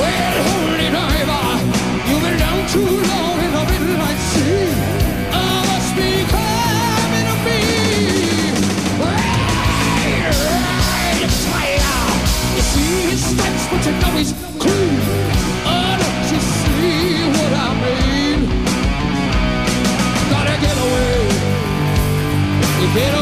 Well, holy diver, you've been down too long in sea. I must be fire. You see his but you know he's clean. Don't you see what I mean? Gotta get. Get away.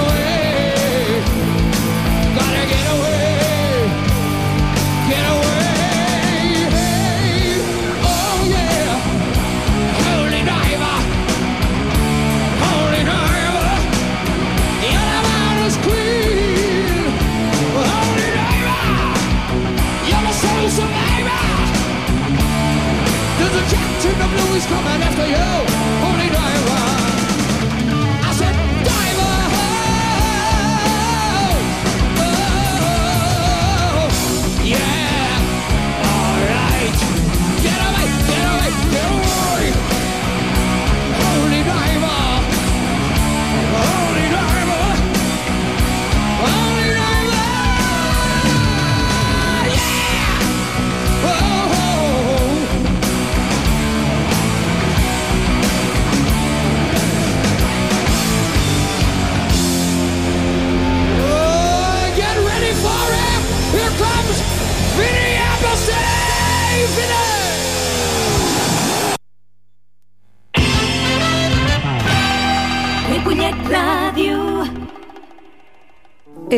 He's coming after you.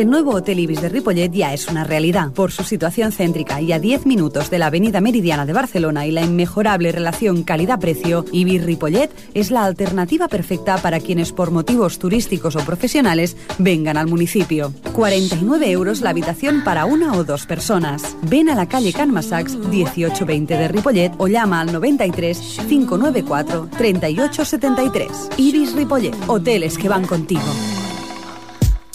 El nuevo Hotel Ibis de Ripollet ya es una realidad. Por su situación céntrica y a 10 minutos de la avenida Meridiana de Barcelona y la inmejorable relación calidad-precio, Ibis Ripollet es la alternativa perfecta para quienes por motivos turísticos o profesionales vengan al municipio. 49 euros la habitación para una o dos personas. Ven a la calle Can Massacs 1820 de Ripollet o llama al 93 594 3873. Ibis Ripollet, hoteles que van contigo.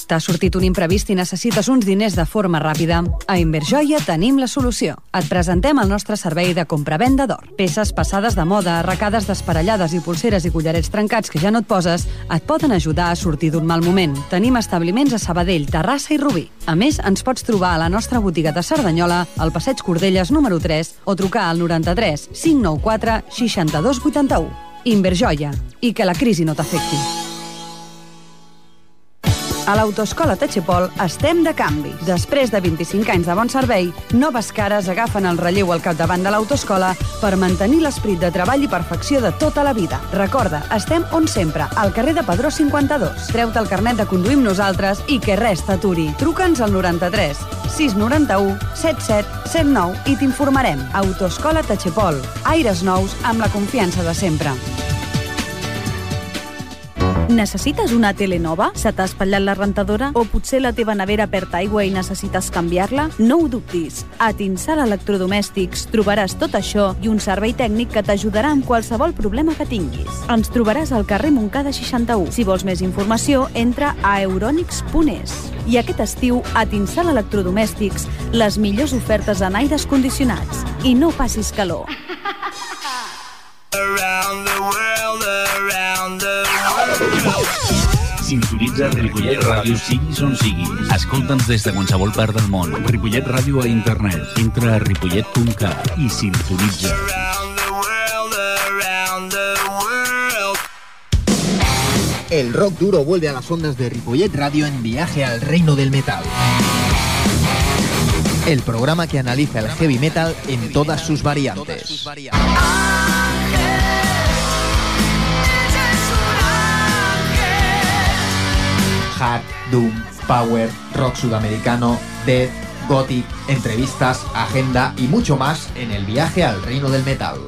T'ha sortit un imprevist i necessites uns diners de forma ràpida? A Inverjoia tenim la solució. Et presentem el nostre servei de compra-venda d'or. Peces passades de moda, arracades desparellades i pulseres i collarets trencats que ja no et poses, et poden ajudar a sortir d'un mal moment. Tenim establiments a Sabadell, Terrassa i Rubí. A més, ens pots trobar a la nostra botiga de Cerdanyola, al passeig Cordelles número 3, o trucar al 93 594 62 81. Inverjoia. I que la crisi no t'afecti. A l'Autoescola Tachepol estem de canvi. Després de 25 anys de bon servei, noves cares agafen el relleu al capdavant de l'autoescola per mantenir l'esperit de treball i perfecció de tota la vida. Recorda, estem on sempre, al carrer de Padró 52. Treu-te el carnet de conduir amb nosaltres i que res t'aturi. Truca'ns al 93 691 77 79 i t'informarem. Autoescola Tachepol. Aires nous amb la confiança de sempre. Necessites una tele nova? Se t'ha espatllat la rentadora? O potser la teva nevera perd aigua i necessites canviar-la? No ho dubtis. A Tinsal Electrodomèstics trobaràs tot això i un servei tècnic que t'ajudarà amb qualsevol problema que tinguis. Ens trobaràs al carrer Montcada 61. Si vols més informació, entra a euronics.es. I aquest estiu, a Tinsal Electrodomèstics, les millors ofertes en aires condicionats. I no passis calor. Sintonitza Ripollet Ràdio siguis on siguis. Escolta'ns des de qualsevol part del món. Ripollet Ràdio a internet. Entra a ripollet.cat i sintonitza. El rock duro vuelve a las ondas de Ripollet Radio en viaje al reino del metal. El programa que analiza el heavy metal en todas sus variantes. Hard, Doom, Power, Rock Sudamericano, Death, Gothic, entrevistas, agenda y mucho más en el viaje al reino del metal.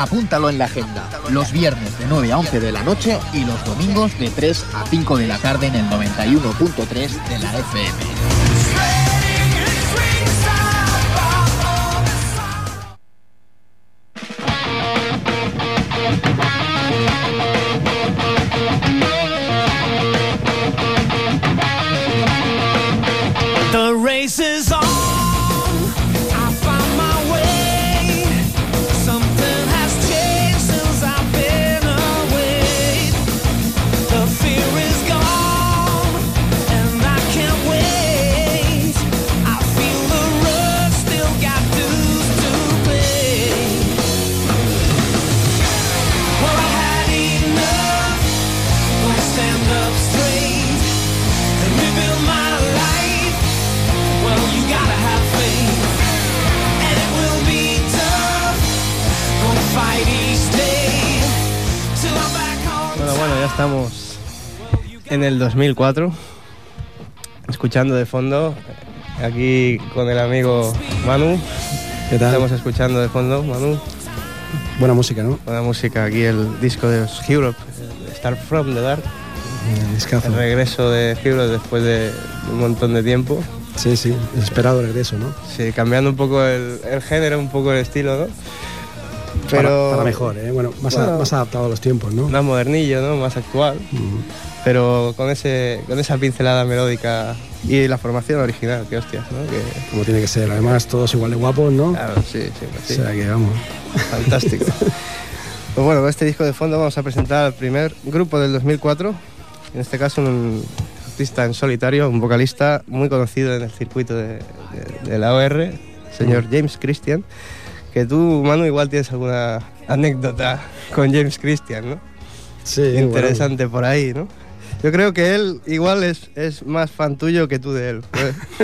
Apúntalo en la agenda. Los viernes de 9 a 11 de la noche y los domingos de 3 a 5 de la tarde en el 91.3 de la FM. En el 2004, escuchando de fondo, aquí con el amigo Manu. ¿Qué tal? Estamos escuchando de fondo, Manu, Buena música, ¿no? buena música, aquí el disco de Europe, Start From the Dark, Eh, el regreso de Europe después de un montón de tiempo. Sí, sí, esperado regreso, ¿no? Sí, cambiando un poco el, el género, un poco el estilo, ¿no? Para, para mejor, ¿eh? Bueno, más, a- Bueno. más adaptado a los tiempos, ¿no? más modernillo, ¿no? Más actual. Pero con, ese, con esa pincelada melódica y la formación original, que hostias, ¿no? Que, Como tiene que ser. Además, todos igual de guapos, ¿no? claro, sí, sí, pues sí. O sea que vamos. Fantástico. Pues bueno, con este disco de fondo vamos a presentar al primer grupo del 2004, en este caso un artista en solitario, un vocalista muy conocido en el circuito de, de- de la OR, señor James Christian, que tú, Manu, igual tienes alguna anécdota con James Christian, ¿no? Sí, Interesante por ahí, ¿no? Yo creo que él igual es, es más fan tuyo que tú de él.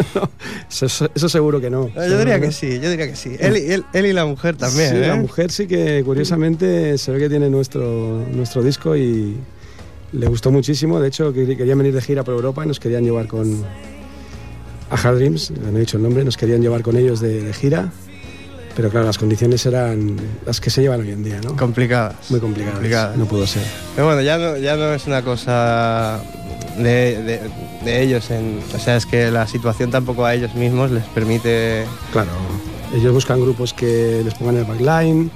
Eso, seguro que no. yo diría que sí, yo diría que sí. Él, y- él, él y la mujer también, Sí, ¿eh? la mujer sí que curiosamente se ve que tiene nuestro, nuestro disco y le gustó muchísimo. De hecho, que- querían venir de gira por Europa y nos querían llevar con a Hard Dreams, no he dicho el nombre, nos querían llevar con ellos de, de gira. Pero claro, las condiciones eran las que se llevan hoy en día, ¿no? Complicadas. Muy complicadas. complicadas. No pudo ser. Pero bueno, ya no, ya no es una cosa de, de- de ellos. En, o sea, es que la situación tampoco a ellos mismos les permite... Claro, ellos buscan grupos que les pongan el backline,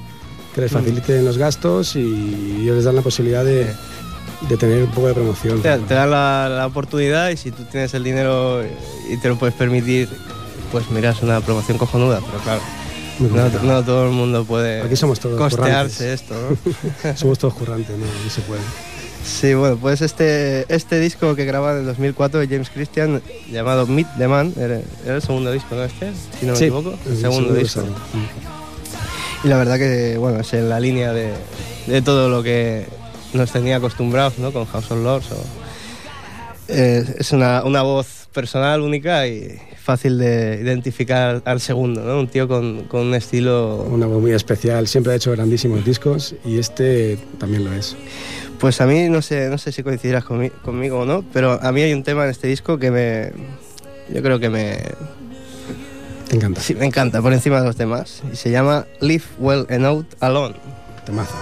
que les faciliten los gastos y ellos les dan la posibilidad de, de tener un poco de promoción. Te, te dan la, la oportunidad y si tú tienes el dinero y te lo puedes permitir, pues miras una promoción cojonuda. Pero claro, no, todo el mundo puede Aquí somos todos costearse currantes. esto, ¿no? Somos todos currantes, no, no se puede. Sí, bueno, pues este, este disco que graba en el 2004 de James Christian, llamado Meet the Man, era, era el segundo disco, ¿no? Este, si no me Sí, equivoco, el, segundo, segundo disco. Y la verdad que, bueno, es en la línea de, de todo lo que nos tenía acostumbrados, ¿no? Con House of Lords. o- Eh, es una, una voz personal, única y fácil de identificar al segundo, ¿no? Un tío con, con un estilo... Una voz muy especial, siempre ha hecho grandísimos discos y este también lo es. Pues a mí, no sé, no sé si coincidirás conmi- conmigo o no, pero a mí hay un tema en este disco que me... Yo creo que me, Te encanta. sí, me encanta por encima de los demás. Y se llama Live Well and Out Alone. Temazo.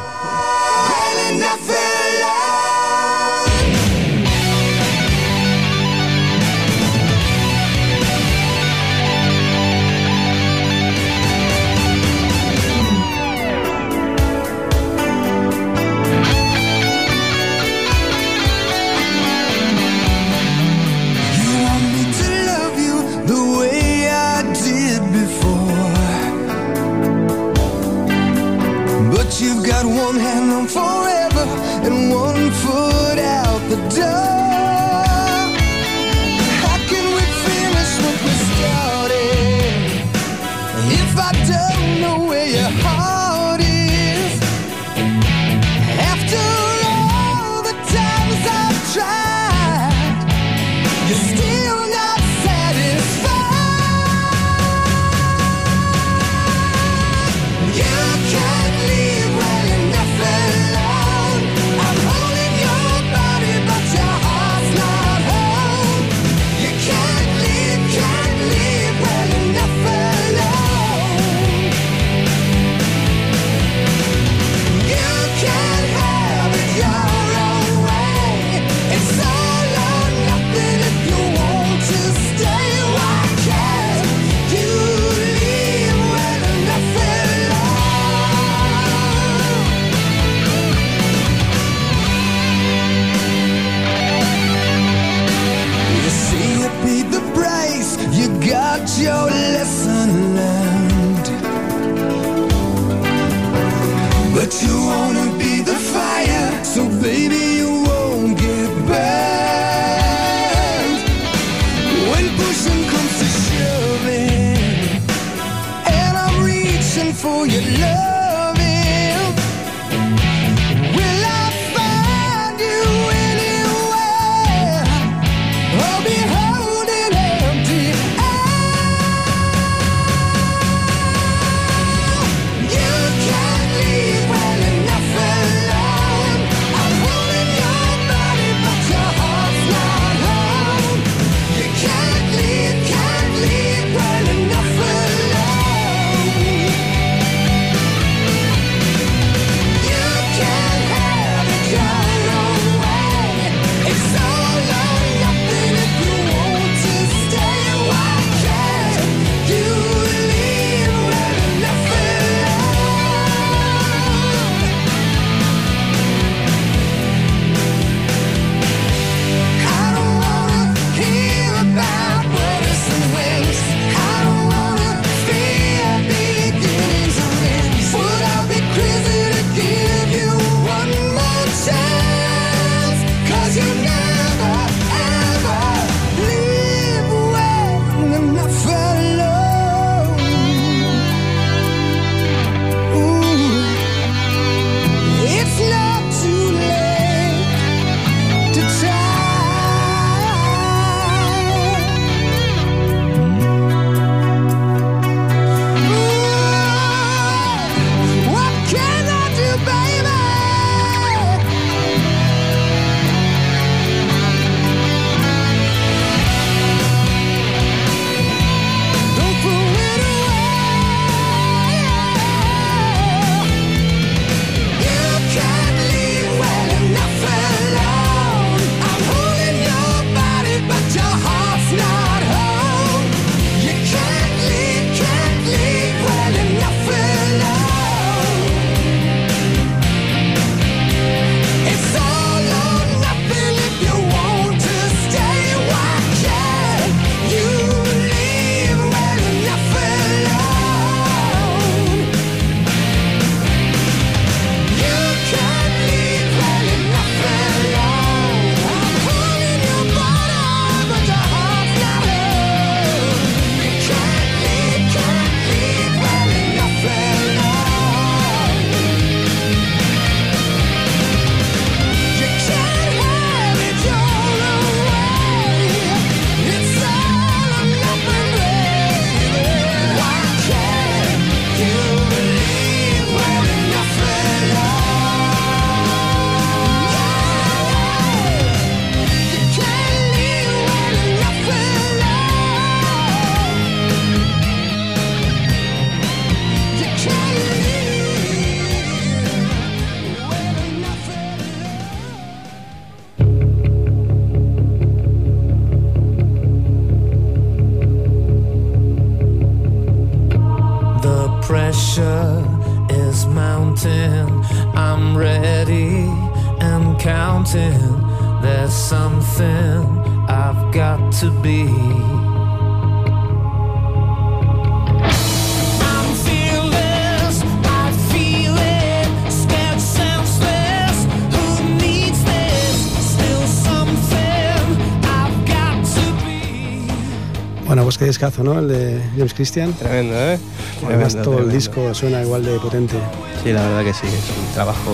Discazo, ¿no? El de James Christian. Tremendo, ¿eh? Además, Tremendo, todo el disco suena igual de potente, Sí, la verdad que sí, es un trabajo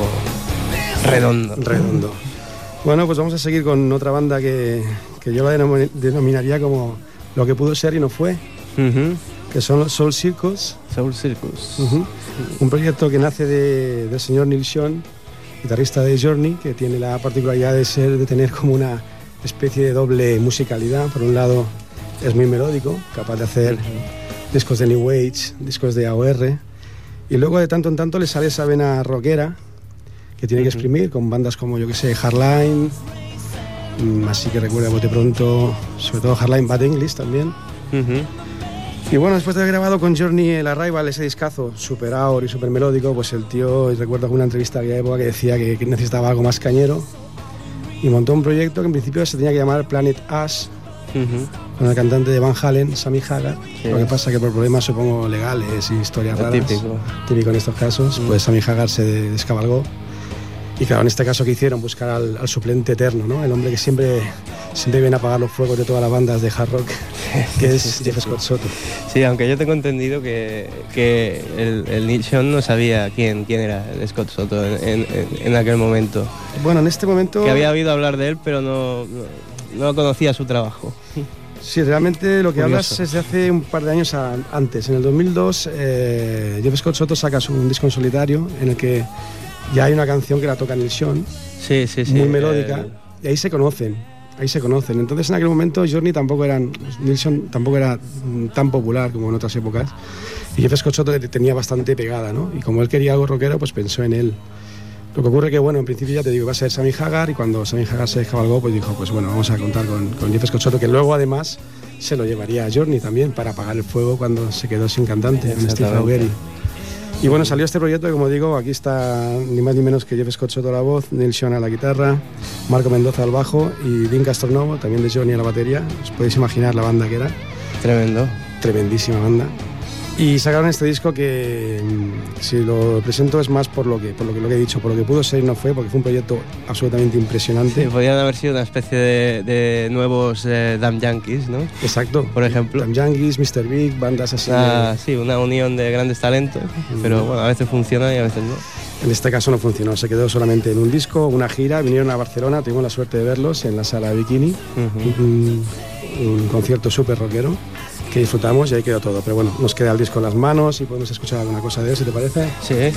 redondo. redondo. Bueno, pues vamos a seguir con otra banda que, que yo la denom- denominaría como lo que pudo ser y no fue, que son los Soul Circus. Soul Circus. Un proyecto que nace de- del señor Neil Sean, guitarrista de Journey, que tiene la particularidad de, ser, de tener como una especie de doble musicalidad. Por un lado, es muy melódico, capaz de hacer discos de New Age, discos de AOR. Y luego de tanto en tanto le sale esa vena rockera que tiene que exprimir con bandas como, yo que sé, Hardline, mm, así que recuerda bote pronto, sobre todo Hardline Bad English también. Y bueno, después de haber grabado con Journey el Arrival, ese discazo super aur y super melódico, pues el tío, y recuerdo alguna entrevista de aquella época que decía que necesitaba algo más cañero y montó un proyecto que en principio se tenía que llamar Planet Ash Ujú. con el cantante de Van Halen, Sammy Hagar. Sí. Lo que pasa que por problemas, supongo, legales y historias Lo raras, típico. típico en estos casos, pues Sammy Hagar se descabalgó. Y claro, en este caso que hicieron, buscar al, al suplente eterno, ¿no? El hombre que siempre, siempre viene a apagar los fuegos de todas las bandas de hard rock, que es Jeff Scott Soto. Sí, aunque yo tengo entendido que, que el, el no sabía quién, quién era el Scott Soto en, en- en aquel momento. Bueno, en este momento... Que había oído hablar de él, pero no, no, no conocía su trabajo. Sí, realmente lo que Curioso. hablas es de hace un par de años a- antes. En el 2002, eh, Jeff Scott Soto saca su- un disco en solitario en el que ya hay una canción que la toca Neil Sean, Sí, sí, sí. muy melódica, El- y ahí se conocen. Ahí se conocen. Entonces, en aquel momento, Journey tampoco eran, Neil Sean tampoco era mm, tan popular como en otras épocas. Y Jeff Scott Soto le tenía bastante pegada, ¿no? Y como él quería algo rockero, pues pensó en él. Lo que ocurre que, bueno, en principio ya te digo, va a ser Sammy Hagar, y cuando Sammy Hagar se descabalgó, pues dijo, pues bueno, vamos a contar con, con Jeff Scott que luego además se lo llevaría a Journey también para apagar el fuego cuando se quedó sin cantante, en Steve. Augeri. Y bueno, salió este proyecto que, como digo, aquí está ni más ni menos que Jeff Scott Soto a la voz, Neil Sean a la guitarra, Marco Mendoza al bajo y Dean Castronovo, también de Johnny a la batería. Os podéis imaginar la banda que era, Tremendo. tremendísima banda. Y sacaron este disco que, mm, si lo presento, es más por lo que, por lo que, lo que he dicho, por lo que pudo ser y no fue, porque fue un proyecto absolutamente impresionante. Sí, podrían haber sido una especie de, de nuevos eh, Damn Yankees, ¿no? Exacto. Por ejemplo. Tam Yankees, Mr. Big, bandas así. Una, de- sí, una unión de grandes talentos, pero bueno, a veces funciona y a veces no. En este caso no funcionó, se quedó solamente en un disco, una gira, vinieron a Barcelona, tuvimos la suerte de verlos en la sala Bikini, Ujú. un, un concierto súper rockero que disfrutamos y ahí quedó todo. Pero bueno, nos queda el disco en las manos y podemos escuchar alguna cosa de él, si te parece. Sí,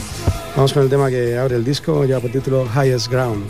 Vamos con el tema que abre el disco, ya por título Highest Ground.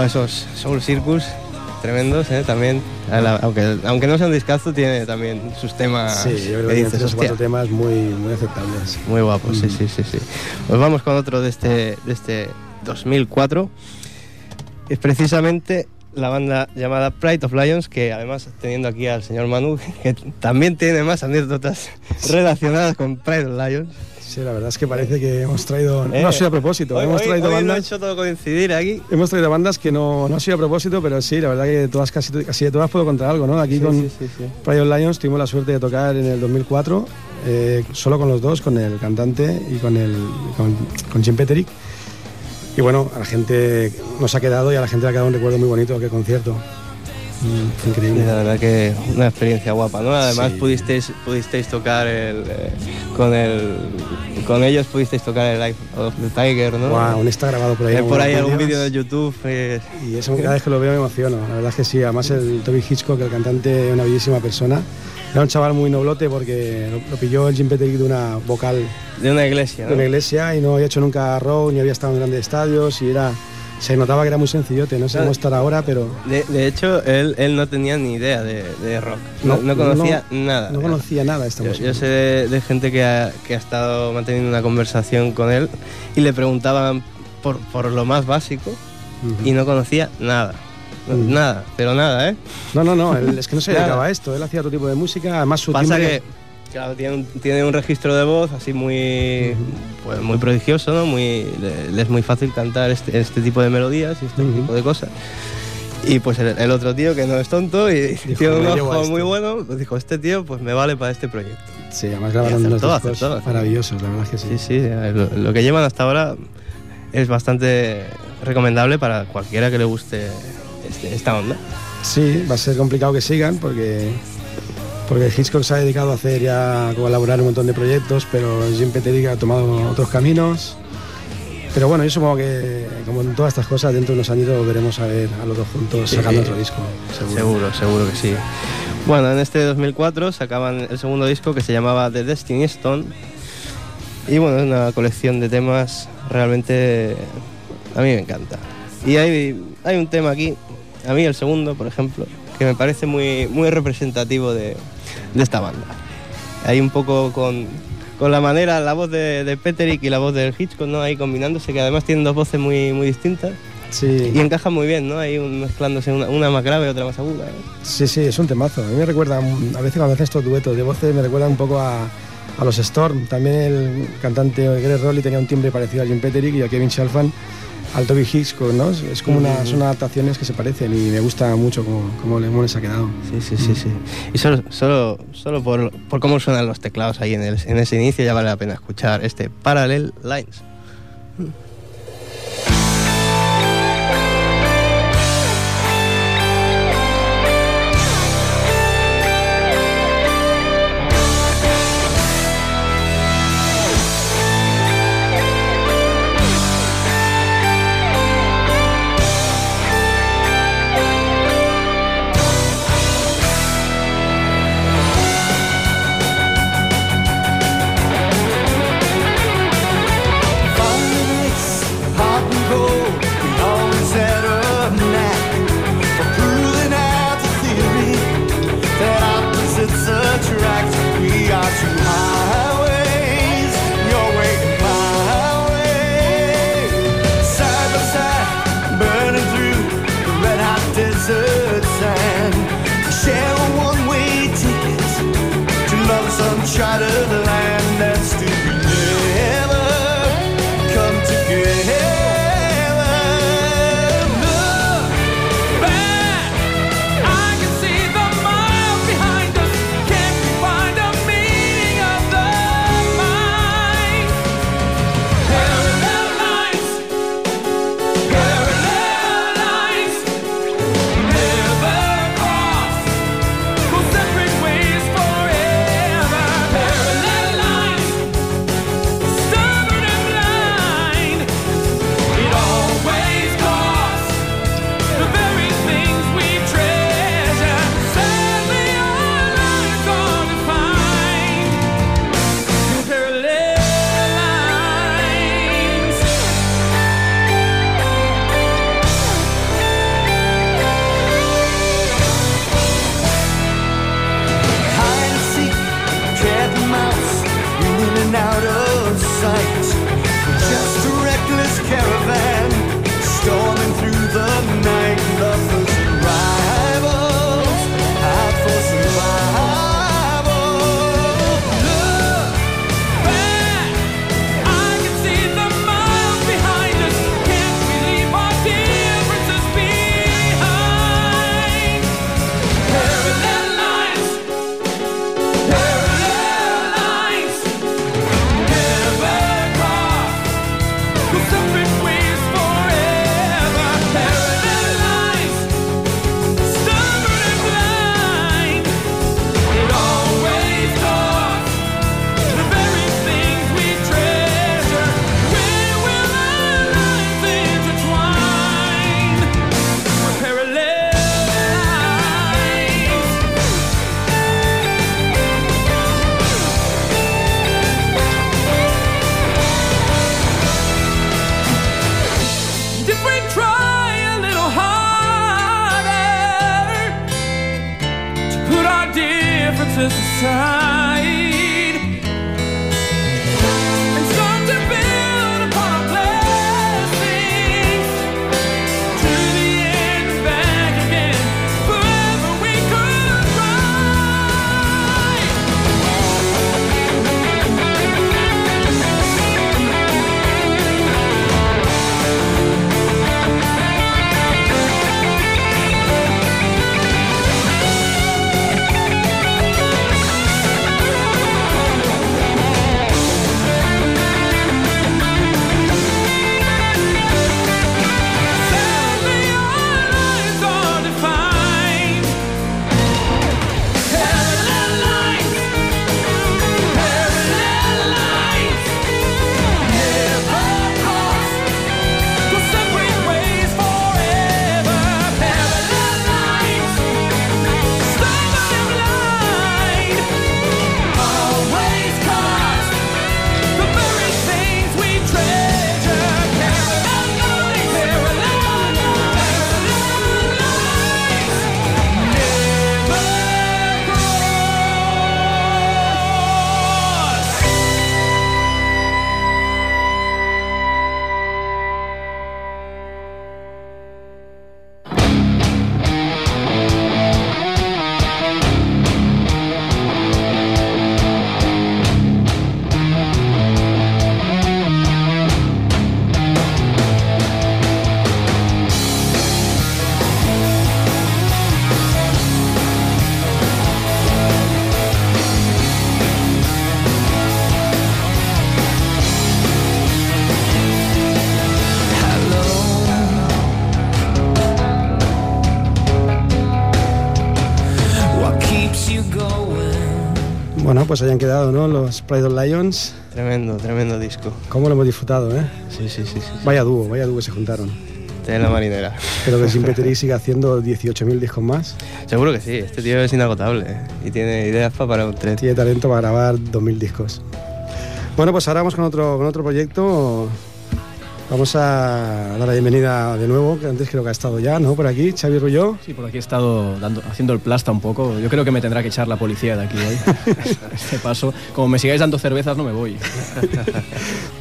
Escuchado esos Soul Circus tremendos, ¿eh? También, la- aunque, aunque no sea un discazo, tiene también sus temas Sí, yo creo que dices, "Hostia". cuatro temas muy, muy aceptables. Muy guapo, sí, sí, sí, sí. Pues vamos con otro de este, de este 2004. Es precisamente la banda llamada Pride of Lions, que además teniendo aquí al señor Manu, que también tiene más anécdotas relacionadas con Pride of Lions. Sí, la verdad es que parece que hemos traído. Eh, no ha sido a propósito, Hoy, hemos hoy- traído he bandas. hecho todo coincidir aquí. Hemos traído bandas que no, no ha sido a propósito, pero sí, la verdad que todas, casi, casi de todas puedo contar algo, ¿no? Aquí Sí, con sí, sí. Pride Lions tuvimos la suerte de tocar en el 2004, eh, solo con los dos, con el cantante y con, el, con, con Jim Peterick. Y bueno, a la gente nos ha quedado y a la gente le ha quedado un recuerdo muy bonito aquel concierto. Mm, increíble. la verdad que una experiencia guapa, ¿no? Además Sí. pudisteis, pudisteis tocar el, eh, con el con ellos pudisteis tocar el Life of the Tiger, ¿no? Aún está grabado por ahí. Hay por ahí algún vídeo de YouTube. eh, Y eso cada vez que lo veo me emociono. La verdad es que sí. Además el Toby Hitchcock, el cantante, es una bellísima persona. Era un chaval muy noblote porque lo, lo pilló el Jim Peterick de una vocal de una iglesia, de ¿no? una iglesia y no había hecho nunca rock ni había estado en grandes estadios y era se notaba que era muy sencillote. No sé cómo estar ahora, pero De, de hecho, él, él no tenía ni idea de, de rock. No, No, no conocía no- nada. no conocía nada de esta Yo, música. yo sé de, de gente que ha, que ha estado manteniendo una conversación con él y le preguntaban por, por lo más básico Ujú. y no conocía nada. Nada, pero nada, ¿eh? No, no, no. él- es que no se dedicaba a esto. Él hacía otro tipo de música. Además su Pasa timbre- que claro, tiene, un, tiene un registro de voz así muy, pues, muy prodigioso, ¿no? Muy, le, le es muy fácil cantar este, este tipo de melodías y este Ujú. tipo de cosas. Y pues el, el otro tío que no es tonto y tiene un "Me llevo a ojo este". muy bueno, pues dijo, este tío pues me vale para este proyecto. Sí, además grabaron unos discos maravillosos. La verdad es que sí. Sí, sí, eh, lo, lo que llevan hasta ahora es bastante recomendable para cualquiera que le guste este- esta onda. Sí, va a ser complicado que sigan porque, porque Hitchcock se ha dedicado a hacer ya a colaborar un montón de proyectos, pero Jim Peterick ha tomado otros caminos. Pero bueno, yo supongo que como en todas estas cosas, dentro de unos añitos veremos a ver a los dos juntos Sí. sacando otro disco. Seguro. Seguro, seguro que sí. Bueno, en este 2004 sacaban el segundo disco que se llamaba The Destiny Stone. Y bueno, es una colección de temas realmente a mí me encanta. Y hay, hay un tema aquí, a mí el segundo, por ejemplo, que me parece muy, muy representativo de, de esta banda. Hay un poco con, con la manera, la voz de, de Peterick y la voz del Hitchcock, ¿no? Ahí combinándose, que además tienen dos voces muy, muy distintas. Sí, Y encajan muy bien, ¿no? Ahí mezclándose una, una más grave y otra más aguda. ¿eh? sí, sí, es un temazo. A mí me recuerda, a veces cuando hacen estos duetos de voces, me recuerda un poco a, a los Storm. También el cantante Greg Rowley tenía un timbre parecido a Jim Peterick y a Kevin Shalfan al Toby Hitchcock, ¿no? Es como una, son adaptaciones que se parecen y me gusta mucho cómo, cómo le- cómo les ha quedado. Sí, sí, sí, sí. Y solo, solo, solo por, por cómo suenan los teclados ahí en, el- en ese inicio ya vale la pena escuchar este Parallel Lines. Pues hayan quedado, ¿no? Los Pride of Lions. Tremendo, tremendo disco. ¿Cómo lo hemos disfrutado, eh? Sí, sí, sí, sí. Vaya dúo, vaya dúo que se juntaron. De la marinera. Espero que Simpetery siga haciendo 18.000 discos más. Seguro que sí, este tío es inagotable ¿eh? y tiene ideas pa- para un tren. Tiene talento para grabar 2.000 discos. Bueno, pues ahora vamos con otro, con otro proyecto. Vamos a dar la bienvenida de nuevo, que antes creo que ha estado ya, ¿no? Por aquí, Xavi Rulló. Sí, por aquí he estado dando, haciendo el plasta un poco. Yo creo que me tendrá que echar la policía de aquí hoy. este paso. Como me sigáis dando cervezas, no me voy.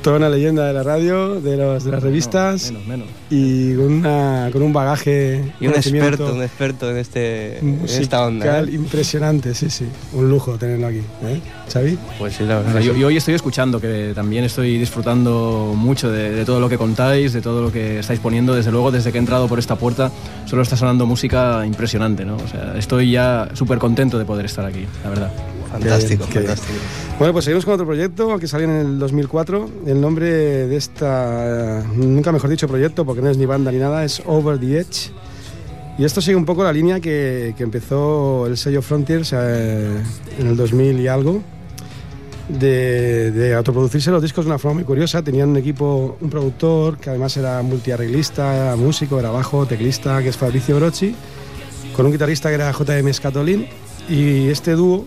Toda una leyenda de la radio, de, los, de las revistas menos, menos. Y con, una, con un bagaje. Y un experto, un experto en, este, en esta onda. ¿eh? impresionante, sí, sí. Un lujo tenerlo aquí, ¿eh? Xavi. Pues sí, la verdad. Yo hoy estoy escuchando, que también estoy disfrutando mucho de, de todo lo que contáis, de todo lo que estáis poniendo. Desde luego, desde que he entrado por esta puerta, solo está sonando música impresionante, ¿no? O sea, estoy ya súper contento de poder estar aquí, la verdad. Fantástico, Qué bien, qué bien. fantástico. Bueno, pues seguimos con otro proyecto que salió en el 2004. El nombre de esta, nunca mejor dicho, proyecto, porque no es ni banda ni nada, es Over the Edge. Y esto sigue un poco la línea que, que empezó el sello Frontiers eh, en el 2000 y algo, de, de autoproducirse los discos de una forma muy curiosa. Tenían un equipo, un productor que además era multiarreglista, era músico, era bajo, teclista, que es Fabrizio Brocci, con un guitarrista que era JM Scatolin. Y este dúo,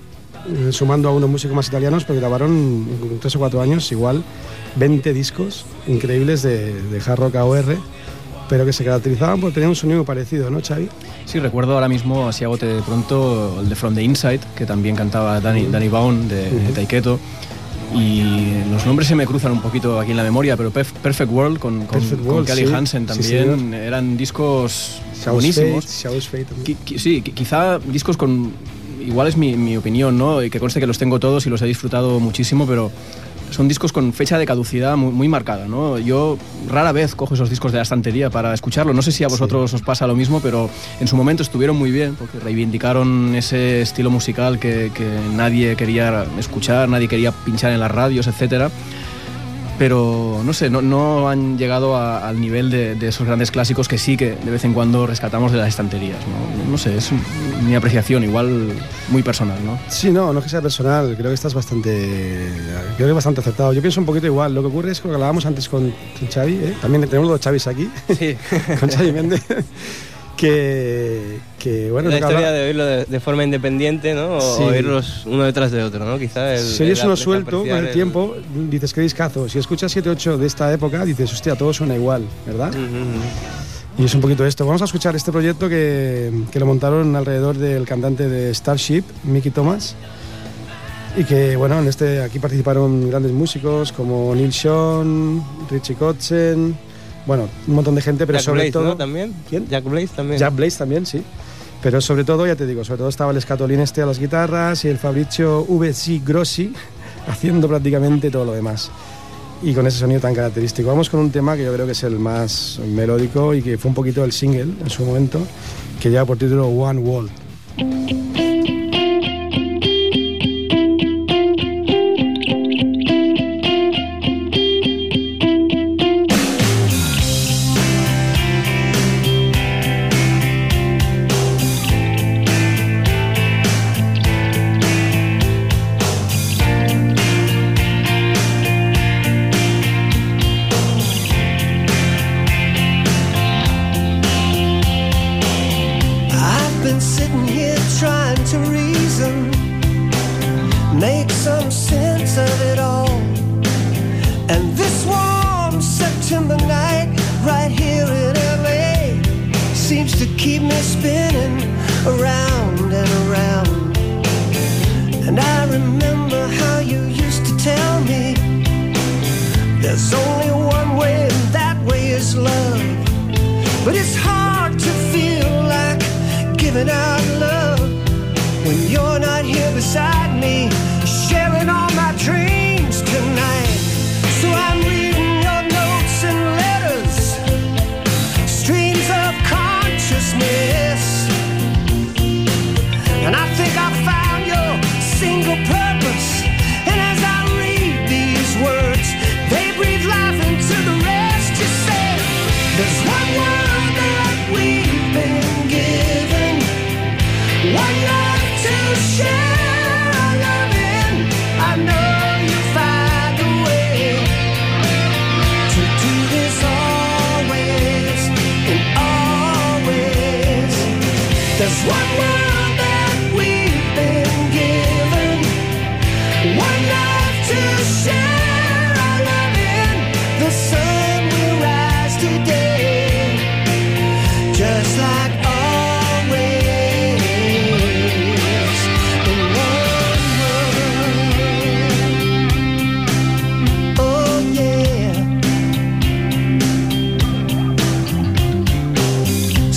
eh, sumando a unos músicos más italianos, porque grabaron en tres o cuatro años igual 20 discos increíbles de, de hard rock AOR, pero que se caracterizaban por tener un sonido parecido, ¿no, Xavi? Sí, recuerdo ahora mismo, así a bote de pronto, el de From the Inside, que también cantaba Danny, Danny Baum de, de Taiketo. Y los nombres se me cruzan un poquito aquí en la memoria, pero Perf- Perfect World con, con, Perfect con World, Kelly sí. Hansen también eran discos Shows buenísimos. Fate, Shows Fate también. Qui- qui- sí, qui- quizá discos con. Igual es mi, mi opinión, ¿no? Y que conste que los tengo todos y los he disfrutado muchísimo, pero son discos con fecha de caducidad muy, muy marcada, ¿no? Yo rara vez cojo esos discos de la estantería para escucharlo. No sé si a vosotros os pasa lo mismo, pero en su momento estuvieron muy bien porque reivindicaron ese estilo musical que, que nadie quería escuchar, nadie quería pinchar en las radios, etcétera pero no sé, no, no han llegado a- al nivel de, de esos grandes clásicos que sí que de vez en cuando rescatamos de las estanterías. No, No sé, es un- mi apreciación, igual muy personal, ¿no? Sí, no, no es que sea personal, creo que estás bastante, creo que bastante acertado. Yo pienso un poquito igual, lo que ocurre es que lo hablábamos antes con, con Xavi, ¿eh? también tenemos los Xavis aquí, Sí. con Xavi Méndez, que, que bueno, la historia de oírlo de, de forma independiente, ¿no? O Sí. oírlos uno detrás de otro, ¿no? Quizá el, si oyes uno suelto con el tiempo, dices que discazo. Si escuchas 7 8 de esta época, dices, hostia, todo suena igual, ¿verdad? Y es un poquito esto. Vamos a escuchar este proyecto que, que lo montaron alrededor del cantante de Starship, Mickey Thomas. Y que, bueno, en este, aquí participaron grandes músicos como Neil Sean, Richie Kotzen, bueno, un montón de gente, pero Jack sobre Blaze, todo... ¿no? También. ¿Quién? Jack Blaze también. Jack Blaze también, sí. Pero sobre todo, ya te digo, sobre todo estaba el Scatolín este a las guitarras y el Fabricio VC Grossi haciendo prácticamente todo lo demás. Y con ese sonido tan característico. Vamos con un tema que yo creo que es el más melódico y que fue un poquito el single en su momento, que lleva por título One World. To reason, make some sense of it all. And this warm September night, right here in LA, seems to keep me spinning around and around. And I remember how you used to tell me there's only one way, and that way is love. But it's hard to feel like giving out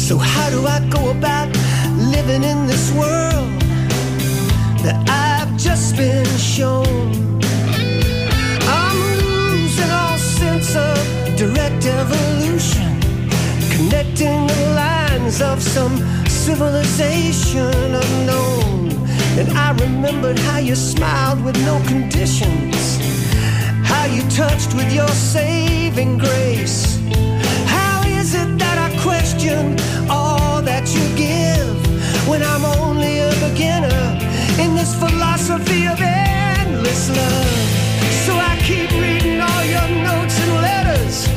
So how do I go about living in this world that I've just been shown? I'm losing all sense of direct evolution, connecting the lines of some civilization unknown. And I remembered how you smiled with no conditions, how you touched with your saving grace. Question all that you give when I'm only a beginner in this philosophy of endless love? So I keep reading all your notes and letters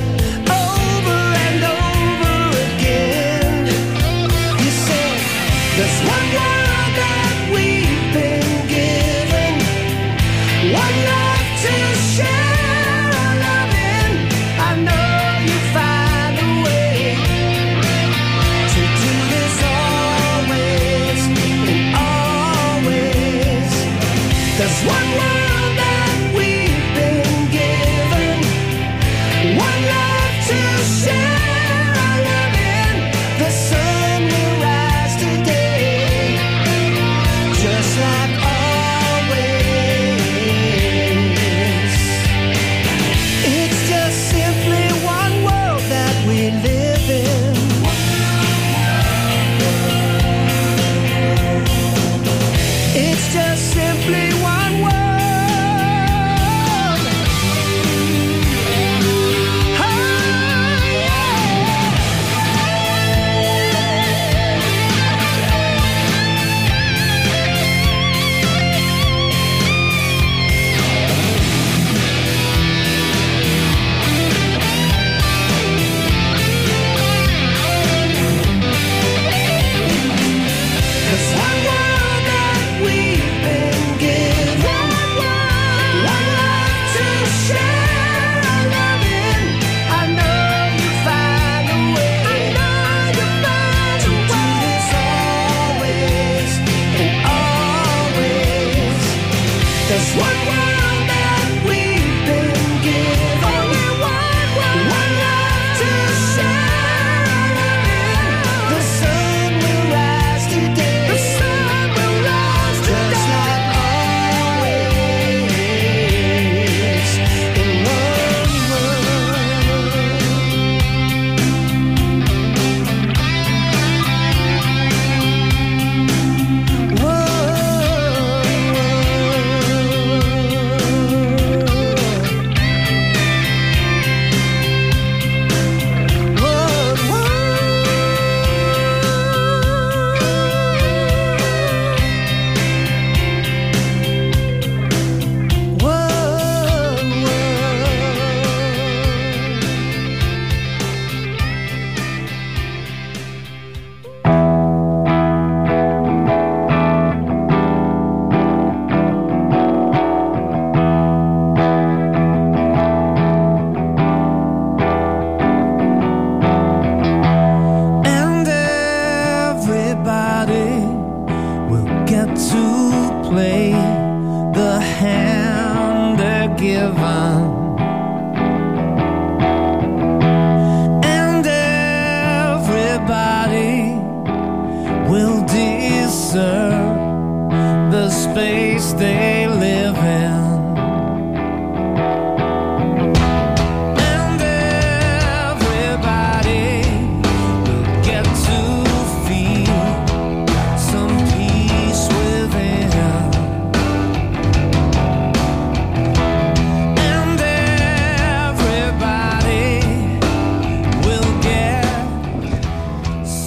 the space they live in.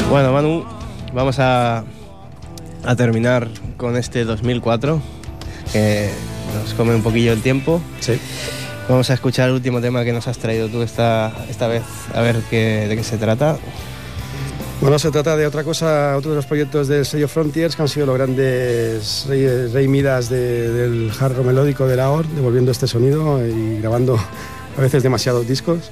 Bueno, Manu, vamos a, a terminar con este 2004, que nos come un poquillo el tiempo. Sí. Vamos a escuchar el último tema que nos has traído tú esta, esta vez, a ver qué, de qué se trata. Bueno, se trata de otra cosa, otro de los proyectos del sello Frontiers, que han sido los grandes rey, rey de- del hard rock melódico de Lahore, devolviendo este sonido y grabando a veces demasiados discos.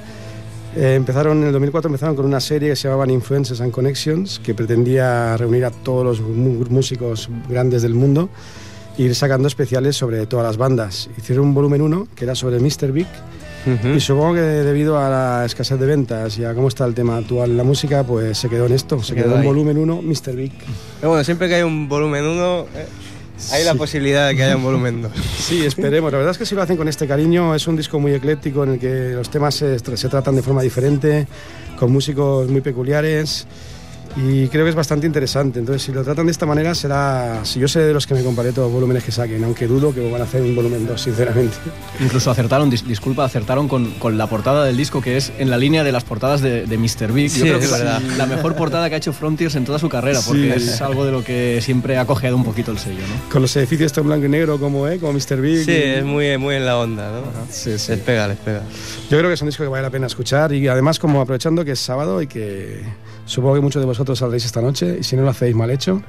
Eh, empezaron en el 2004 empezaron con una serie que se llamaban Influences and Connections, que pretendía reunir a todos los músicos grandes del mundo e ir sacando especiales sobre todas las bandas. Hicieron un volumen 1 que era sobre Mr. Big y supongo que debido a la escasez de ventas y a cómo está el tema actual en la música, pues se quedó en esto. Se, quedó quedó en volumen 1, Mr. Big. Pero bueno, siempre que hay un volumen 1, hay la posibilidad de que haya un volumen 2. Sí, esperemos. La verdad es que si lo hacen con este cariño, es un disco muy ecléctico en el que los temas se, se tratan de forma diferente, con músicos muy peculiares. Y creo que es bastante interesante. Entonces, si lo tratan de esta manera, será. Si yo sé de los que me comparé todos los volúmenes que saquen, aunque dudo que van a hacer un volumen 2, sinceramente. Incluso acertaron, dis- disculpa, acertaron con, con la portada del disco que es en la línea de las portadas de, de Mr. Big. Sí, Yo creo que es es verdad. la mejor portada que ha hecho Frontiers en toda su carrera, porque Sí. es algo de lo que siempre ha cojeado un poquito el sello, ¿no? Con los edificios en blanco y negro, como, ¿eh? como Mr. Big. Sí, es muy, muy en la onda, ¿no? Sí, sí. Les pega, les pega. Yo creo que es un disco que vale la pena escuchar y además como aprovechando que es sábado y que supongo que muchos de vosotros saldréis esta noche y si no lo hacéis mal hecho,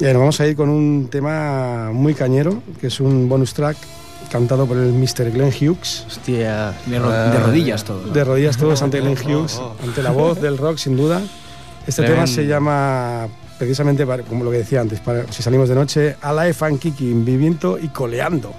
eh, nos vamos a ir con un tema muy cañero que es un bonus track cantado por el Mr. Glenn Hughes. Hostia. De, ro- ah, de rodillas todo. ¿no? De rodillas todos ante Glenn Oh, oh, Hughes, oh. ante la voz del rock sin duda. Este Tremendo. tema se llama precisamente, para- como lo que decía antes, para, si salimos de noche, Alive and Kicking, viviendo y coleando.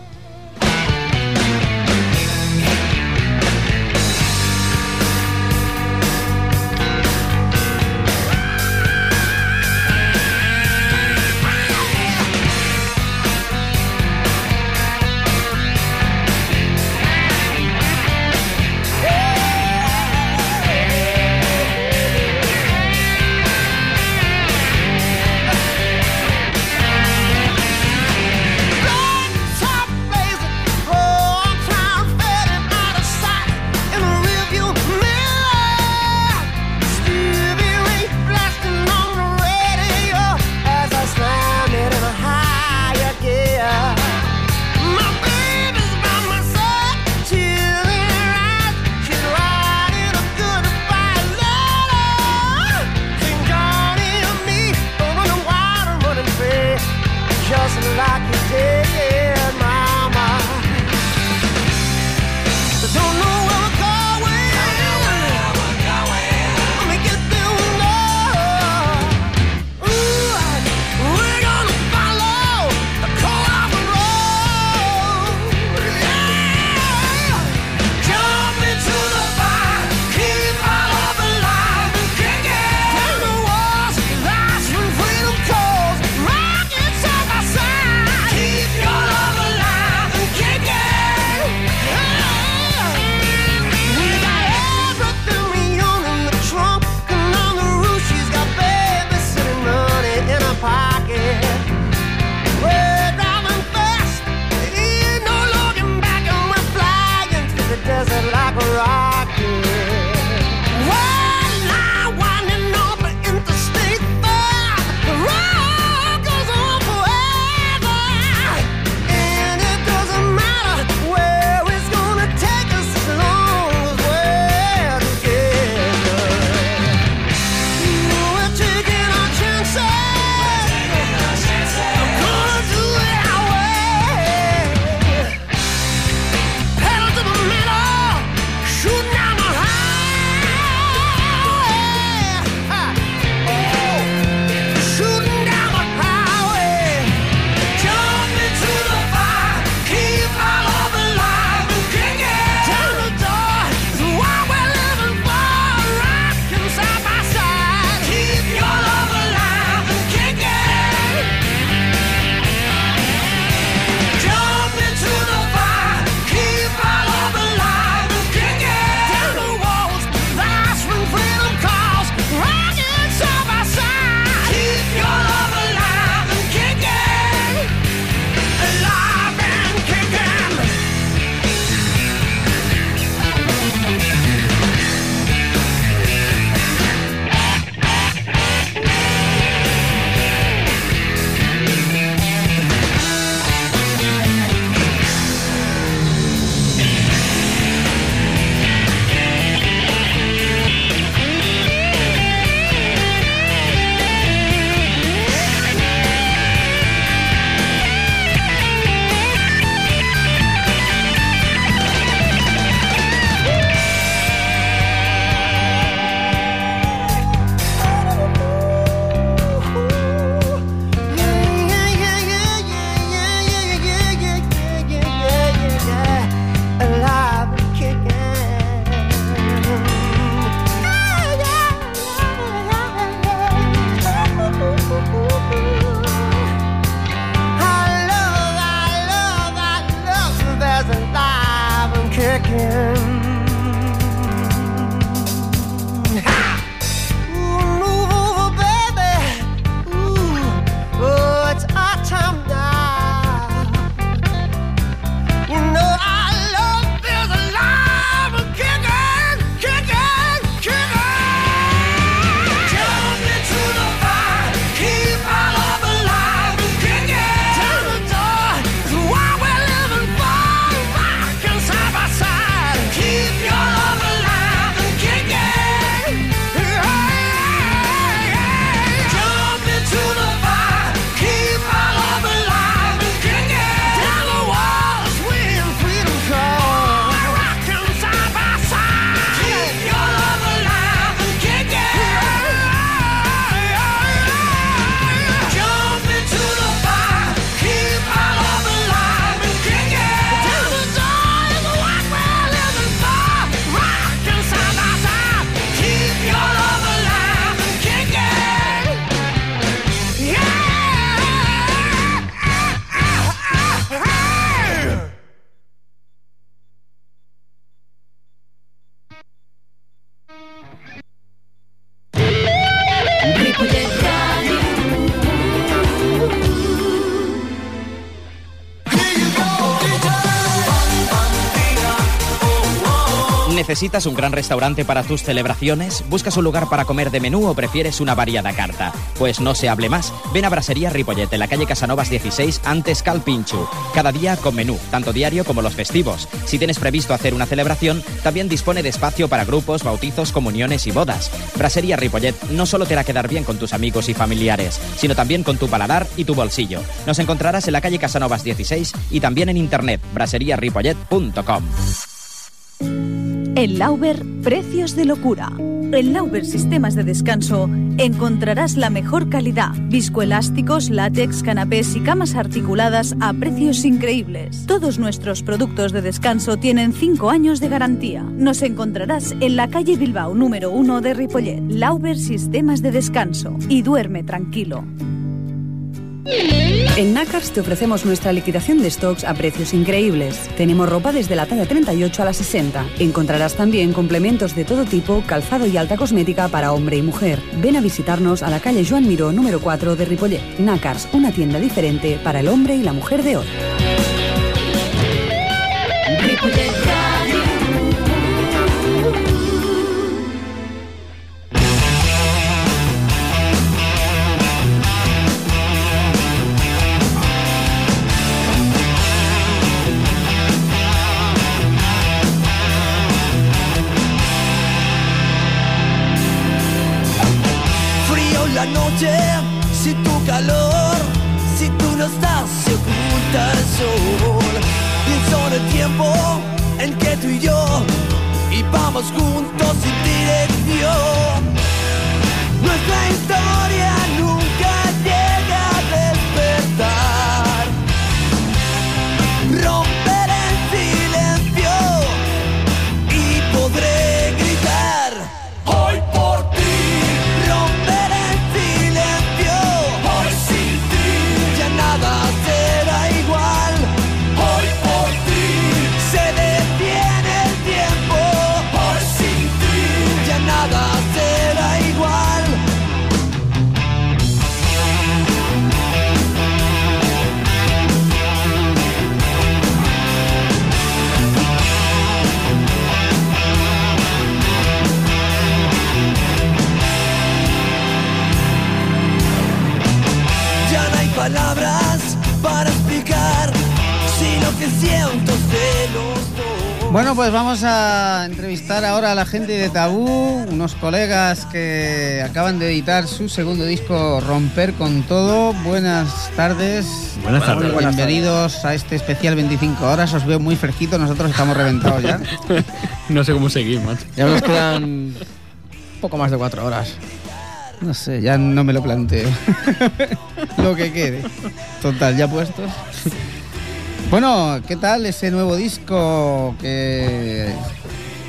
¿Necesitas un gran restaurante para tus celebraciones? ¿Buscas un lugar para comer de menú o prefieres una variada carta? Pues no se hable más. Ven a Brasería Ripollet en la calle Casanovas 16 antes Calpinchu. Cada día con menú, tanto diario como los festivos. Si tienes previsto hacer una celebración, también dispone de espacio para grupos, bautizos, comuniones y bodas. Brasería Ripollet no solo te hará quedar bien con tus amigos y familiares, sino también con tu paladar y tu bolsillo. Nos encontrarás en la calle Casanovas 16 y también en internet braseriaripollet.com. En Lauber, precios de locura. En Lauber Sistemas de Descanso encontrarás la mejor calidad. Viscoelásticos, látex, canapés y camas articuladas a precios increíbles. Todos nuestros productos de descanso tienen 5 años de garantía. Nos encontrarás en la calle Bilbao número 1 de Ripollet. Lauber Sistemas de Descanso. Y duerme tranquilo. En Nakars te ofrecemos nuestra liquidación de stocks a precios increíbles. Tenemos ropa desde la talla 38 a la 60. Encontrarás también complementos de todo tipo, calzado y alta cosmética para hombre y mujer. Ven a visitarnos a la calle Joan Miró número 4 de Ripollet. Nakars, una tienda diferente para el hombre y la mujer de hoy. Noche, si tu calor, si tú no estás, se oculta el sol. Pienso en el tiempo en que tú y yo íbamos juntos sin dirección. Nuestra historia Bueno, pues vamos a entrevistar ahora a la gente de Tabú, unos colegas que acaban de editar su segundo disco Romper con Todo. Buenas tardes. Buenas tardes. Bienvenidos a este especial 25 horas. Os veo muy fresquito, nosotros estamos reventados ya. no sé cómo seguir, macho. Ya nos quedan poco más de cuatro horas. No sé, ya no me lo planteo. lo que quede. Total, ya puestos. Bueno, ¿qué tal ese nuevo disco que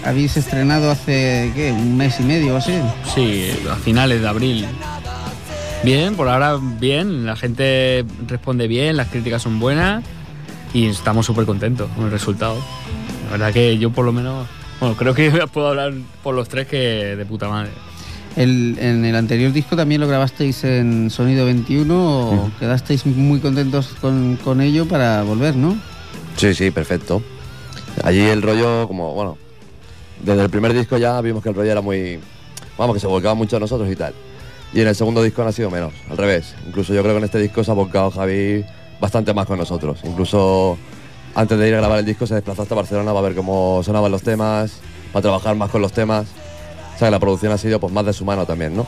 habéis estrenado hace, ¿qué? Un mes y medio o así. Sí, a finales de abril. Bien, por ahora bien, la gente responde bien, las críticas son buenas y estamos súper contentos con el resultado. La verdad que yo por lo menos, bueno, creo que puedo hablar por los tres que de puta madre. El- en el anterior disco también lo grabasteis en Sonido 21 o quedasteis muy contentos con, con ello para volver, ¿no? Sí, sí, perfecto. Allí el rollo, como, bueno, desde el primer disco ya vimos que el rollo era muy. Vamos, que se volcaba mucho a nosotros y tal. Y en el segundo disco no ha sido menos, al revés. Incluso yo creo que en este disco se ha volcado Javi bastante más con nosotros. Incluso antes de ir a grabar el disco se desplazó hasta Barcelona para ver cómo sonaban los temas, para trabajar más con los temas. O sea, que la producción ha sido pues más de su mano también, ¿no?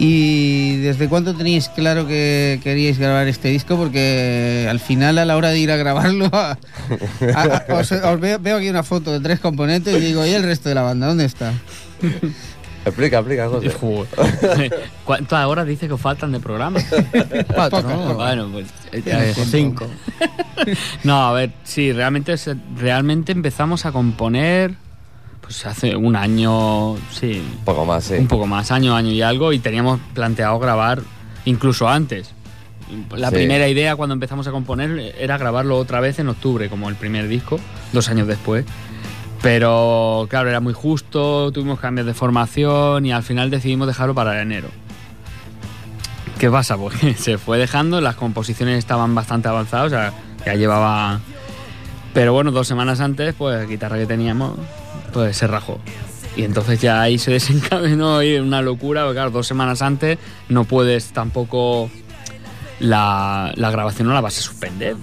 ¿Y desde cuándo teníais claro que queríais grabar este disco? Porque al final, a la hora de ir a grabarlo, a- a- a- os, os veo, veo aquí una foto de tres componentes y digo, ¿y el resto de la banda? ¿Dónde está? Explica, explica, José. ¿Cuántas horas dice que os faltan de programa? Cuatro, ¿no? Bueno, pues eh, eh, cinco. no, a ver, sí, realmente, realmente empezamos a componer pues hace un año, sí. Un poco más, sí. Un poco más, año, año y algo, y teníamos planteado grabar incluso antes. La Sí. primera idea cuando empezamos a componer era grabarlo otra vez en octubre, como el primer disco, dos años después. Pero claro, era muy justo, tuvimos cambios de formación y al final decidimos dejarlo para enero. ¿Qué pasa? Pues se fue dejando, las composiciones estaban bastante avanzadas, o sea, ya llevaba Pero bueno, dos semanas antes, pues la guitarra que teníamos, pues se rajó. Y entonces ya ahí se desencadenó y una locura, porque claro, dos semanas antes no puedes tampoco... La, la grabación no la vas a suspender.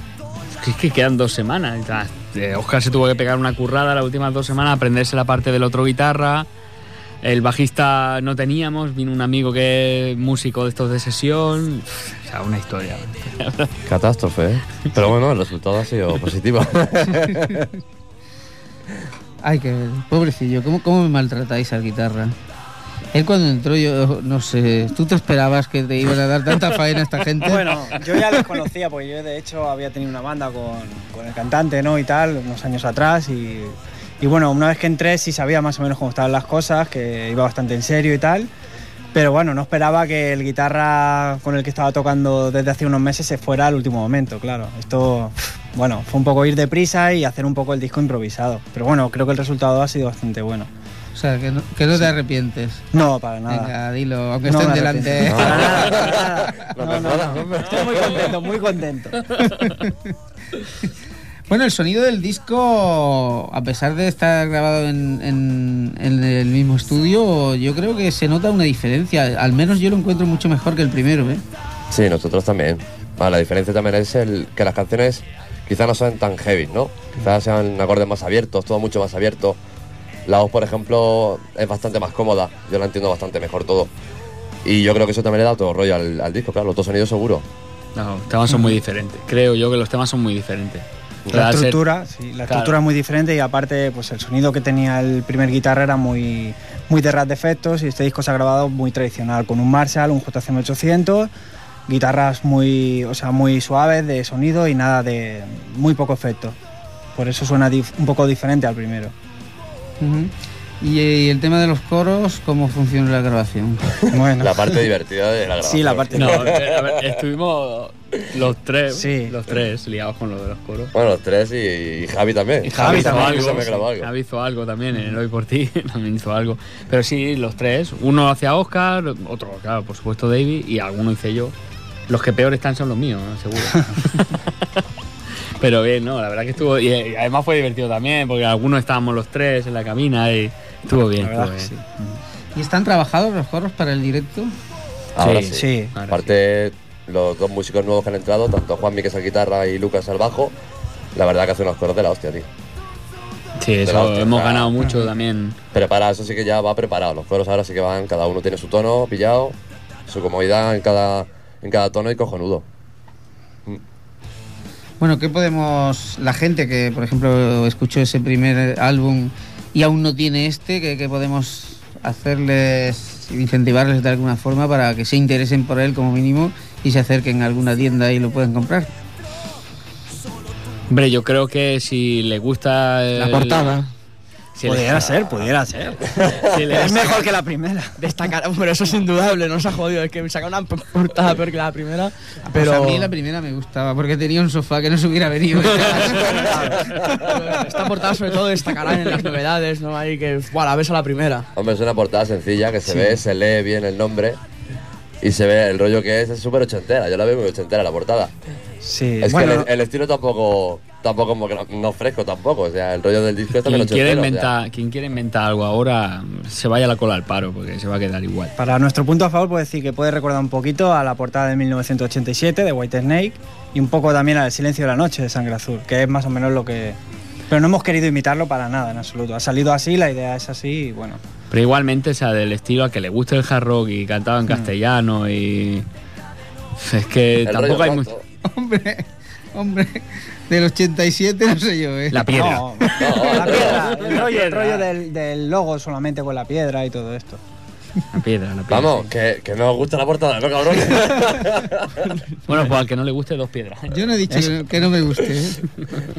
Es que, quedan dos semanas. tal. Eh, Oscar se tuvo que pegar una currada las últimas dos semanas, aprenderse la parte del otro guitarra. El bajista no teníamos, vino un amigo que es músico de estos de sesión. O sea, una historia. Catástrofe, ¿eh? Pero bueno, el resultado ha sido positivo. Ay, que pobrecillo, ¿cómo, cómo me maltratáis a la guitarra? Él cuando entró, yo no sé, ¿tú te esperabas que te iban a dar tanta faena a esta gente? Bueno, yo ya los conocía porque yo de hecho había tenido una banda con, con el cantante, ¿no? Y tal, unos años atrás y, y bueno, una vez que entré sí sabía más o menos cómo estaban las cosas, que iba bastante en serio y tal. Pero bueno, no esperaba que el guitarra con el que estaba tocando desde hace unos meses se fuera al último momento, claro. Esto, bueno, fue un poco ir deprisa y hacer un poco el disco improvisado. Pero bueno, creo que el resultado ha sido bastante bueno. O sea, que no, que no te arrepientes. No, para nada. Venga, dilo, aunque No estén delante. Para nada, para nada. No, no, no. Estoy muy contento, muy contento. Bueno, el sonido del disco, a pesar de estar grabado en, en- en el mismo estudio, yo creo que se nota una diferencia. Al menos yo lo encuentro mucho mejor que el primero, ¿eh? Sí, nosotros también. Bueno, la diferencia también es el que las canciones quizás no son tan heavy, ¿no? Quizás sean acordes más abiertos, todo mucho más abierto. La voz, por ejemplo, es bastante más cómoda. Yo la entiendo bastante mejor todo. Y yo creo que eso también le da todo rollo al, al disco, claro, los dos sonidos seguro. No, los temas son muy diferentes. Creo yo que los temas son muy diferentes. La ser- estructura, sí, la Claro. estructura es muy diferente y aparte pues el sonido que tenía el primer guitarra era muy, muy de rat de efectos y este disco se ha grabado muy tradicional con un Marshall, un JCM 800, guitarras muy, o sea, muy suaves de sonido y nada de muy poco efecto. Por eso suena un poco diferente al primero. Y, eh, el tema de los coros, ¿cómo funciona la grabación? Bueno. La parte divertida de la grabación. Sí, la parte No, a ver, estuvimos los tres, Sí. los tres liados con lo de los coros. Bueno, los tres y, y Javi también. Y Javi hizo también, algo, sí. algo. Javi hizo algo también en el Hoy por Ti, también hizo algo. Pero sí, los tres. Uno hacia Oscar, otro, claro, por supuesto David, y alguno hice yo. Los que peor están son los míos, ¿no? seguro. Pero bien, ¿no? La verdad que estuvo. Y, y además fue divertido también, porque algunos estábamos los tres en la cabina y estuvo bien. La estuvo. ¿Y están trabajados los coros para el directo? Ahora Sí, sí. sí. Ahora Aparte, los dos músicos nuevos que han entrado, tanto Juan que es al guitarra y Lucas al bajo, la verdad que hacen unos coros de la hostia, tío. Sí, De la eso hostia, hemos ganado mucho también. Prepara, eso sí que ya va preparado. Los coros ahora sí que van, cada uno tiene su tono pillado, su comodidad en cada, en cada tono y cojonudo. Bueno, ¿qué podemos, la gente que, por ejemplo, escuchó ese primer álbum y aún no tiene este, ¿qué, qué podemos hacerles, incentivarles de alguna forma para que se interesen por él como mínimo y se acerquen a alguna tienda y lo puedan comprar? Hombre, yo creo que si le gusta. La el- portada. Si le- Pudiera ser, pudiera ser. si le- Es mejor que la primera. Destacar, pero eso es indudable, no se ha jodido. Es que me saca una portada peor que la primera. Pero Pero a mí la primera me gustaba porque tenía un sofá que no se hubiera venido. esta portada, sobre todo, destacará en las novedades, ¿no? Ahí que, bueno, la ves a la primera. Hombre, es una portada sencilla que se ve, se lee bien el nombre y se ve el rollo que es, es súper ochentera. Yo la veo muy ochentera la portada. Sí, Es bueno, que el, el estilo tampoco, tampoco como que no, no fresco tampoco. O sea, el rollo del disco es también Quien quiere, ochentero. o sea. inventar, quien quiere inventar algo ahora, se vaya a la cola al paro, porque se va a quedar igual. Para nuestro punto a favor, puedo decir que puede recordar un poquito a la portada de 1987 de White Snake y un poco también al Silencio de la Noche de Sangre Azul, que es más o menos lo que. Pero no hemos querido imitarlo para nada, en absoluto. Ha salido así, la idea es así y bueno. Pero igualmente, o sea, del estilo a que le guste el hard rock y cantaba en castellano y. Es que El tampoco hay mucho. hombre, hombre, del 87 no sé yo, ¿eh? La piedra. No, la piedra, el rollo, el rollo del, del logo solamente con la piedra y todo esto. La piedra, la piedra. Vamos, que, que no os gusta la portada, ¿no, cabrón? Bueno, pues al que no le guste, dos piedras. Yo no he dicho que, que no me guste. ¿eh?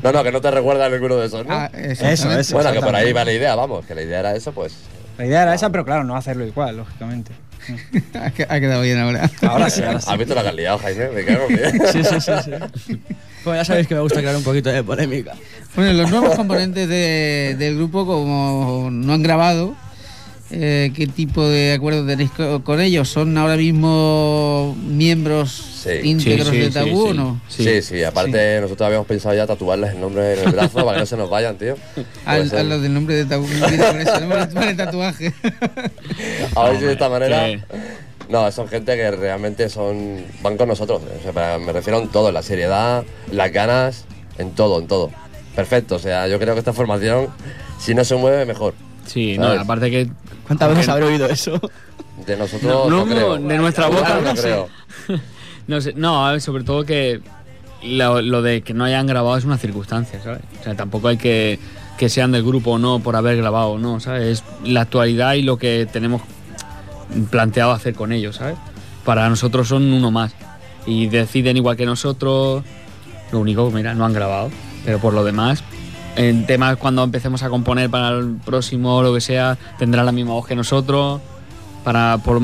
no, no, que no te recuerda a ninguno de esos, ¿no? Ah, Eso, eso. bueno, que por ahí va la idea, vamos, que la idea era eso, pues. La idea era esa, pero claro, no hacerlo igual, lógicamente. Ha que- ha quedado bien ahora. Ahora sí, ahora sí. ¿Has visto la liado, Jaime? Me cago en Dios. Sí, sí, sí, sí. Bueno, ya sabéis que me gusta crear un poquito de polémica. Bueno, los nuevos componentes de- del grupo, como no han grabado, Eh, ¿Qué tipo de acuerdo tenéis co- con ellos? ¿Son ahora mismo miembros íntegros de Tabú o no? Sí, sí, aparte nosotros habíamos pensado ya tatuarles el nombre en el brazo para que no se nos vayan, tío. Al, ser. a los del nombre de Tabú, por eso, nombre de tatuaje. A ver si de esta manera. No, son gente que realmente son van con nosotros. O sea, para- me refiero en todo, en la seriedad, las ganas, en todo, en todo. Perfecto, o sea, yo creo que esta formación, si no se mueve, mejor. Sí, no, aparte que. ¿Cuántas veces habré oído eso? De nosotros No, no, no, creo. de nuestra boca no, no sé. creo. No sé, no, a ver, sobre todo que lo, lo de que no hayan grabado es una circunstancia, ¿sabes? O sea, tampoco hay que que sean del grupo o no por haber grabado o no, ¿sabes? Es la actualidad y lo que tenemos planteado hacer con ellos, ¿sabes? Para nosotros son uno más y deciden igual que nosotros. Lo único, mira, no han grabado, pero por lo demás, en temas cuando empecemos a componer para el próximo lo que sea, tendrá la misma voz que nosotros. Para por